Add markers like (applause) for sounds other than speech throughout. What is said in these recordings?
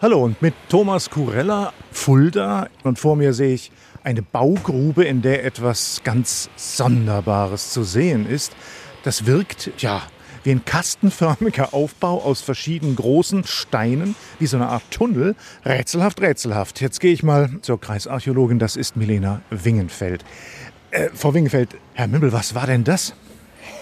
Hallo und mit Thomas Kurella, Fulda und vor mir sehe ich eine Baugrube, in der etwas ganz Sonderbares zu sehen ist. Das wirkt, ja, wie ein kastenförmiger Aufbau aus verschiedenen großen Steinen, wie so eine Art Tunnel. Rätselhaft, rätselhaft. Jetzt gehe ich mal zur Kreisarchäologin, das ist Milena Wingenfeld. Äh, Frau Wingenfeld, Herr Mümmel, was war denn das?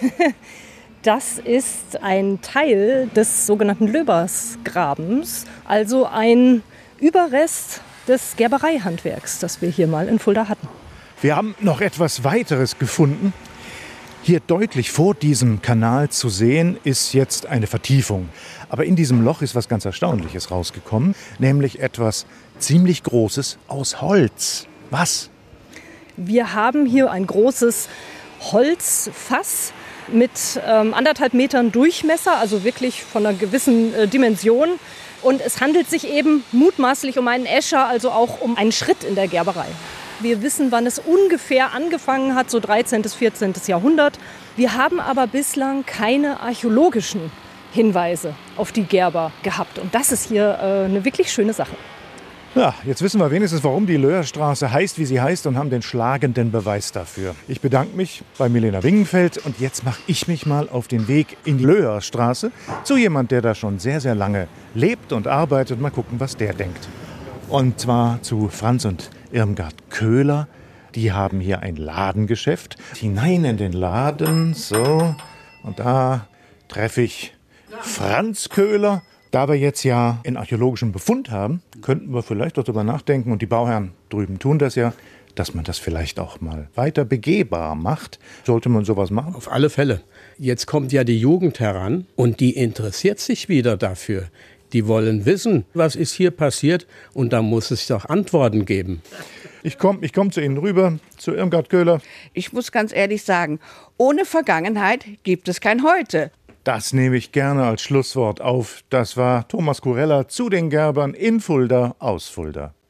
(laughs) Das ist ein Teil des sogenannten Löbersgrabens, also ein Überrest des Gerbereihandwerks, das wir hier mal in Fulda hatten. Wir haben noch etwas weiteres gefunden. Hier deutlich vor diesem Kanal zu sehen ist jetzt eine Vertiefung. Aber in diesem Loch ist was ganz Erstaunliches rausgekommen, nämlich etwas ziemlich Großes aus Holz. Was? Wir haben hier ein großes Holzfass mit ähm, anderthalb Metern Durchmesser, also wirklich von einer gewissen äh, Dimension. Und es handelt sich eben mutmaßlich um einen Escher, also auch um einen Schritt in der Gerberei. Wir wissen, wann es ungefähr angefangen hat, so 13. bis 14. Jahrhundert. Wir haben aber bislang keine archäologischen Hinweise auf die Gerber gehabt. Und das ist hier äh, eine wirklich schöne Sache. Ja, jetzt wissen wir wenigstens, warum die Löhrstraße heißt, wie sie heißt und haben den schlagenden Beweis dafür. Ich bedanke mich bei Milena Wingenfeld und jetzt mache ich mich mal auf den Weg in die Löhrstraße zu jemand, der da schon sehr, sehr lange lebt und arbeitet. Mal gucken, was der denkt. Und zwar zu Franz und Irmgard Köhler. Die haben hier ein Ladengeschäft. Hinein in den Laden, so. Und da treffe ich Franz Köhler da wir jetzt ja einen archäologischen Befund haben, könnten wir vielleicht darüber nachdenken, und die Bauherren drüben tun das ja, dass man das vielleicht auch mal weiter begehbar macht. Sollte man sowas machen? Auf alle Fälle. Jetzt kommt ja die Jugend heran und die interessiert sich wieder dafür. Die wollen wissen, was ist hier passiert und da muss es doch Antworten geben. Ich komme ich komm zu Ihnen rüber, zu Irmgard Köhler. Ich muss ganz ehrlich sagen, ohne Vergangenheit gibt es kein Heute. Das nehme ich gerne als Schlusswort auf. Das war Thomas Kurella zu den Gerbern in Fulda aus Fulda.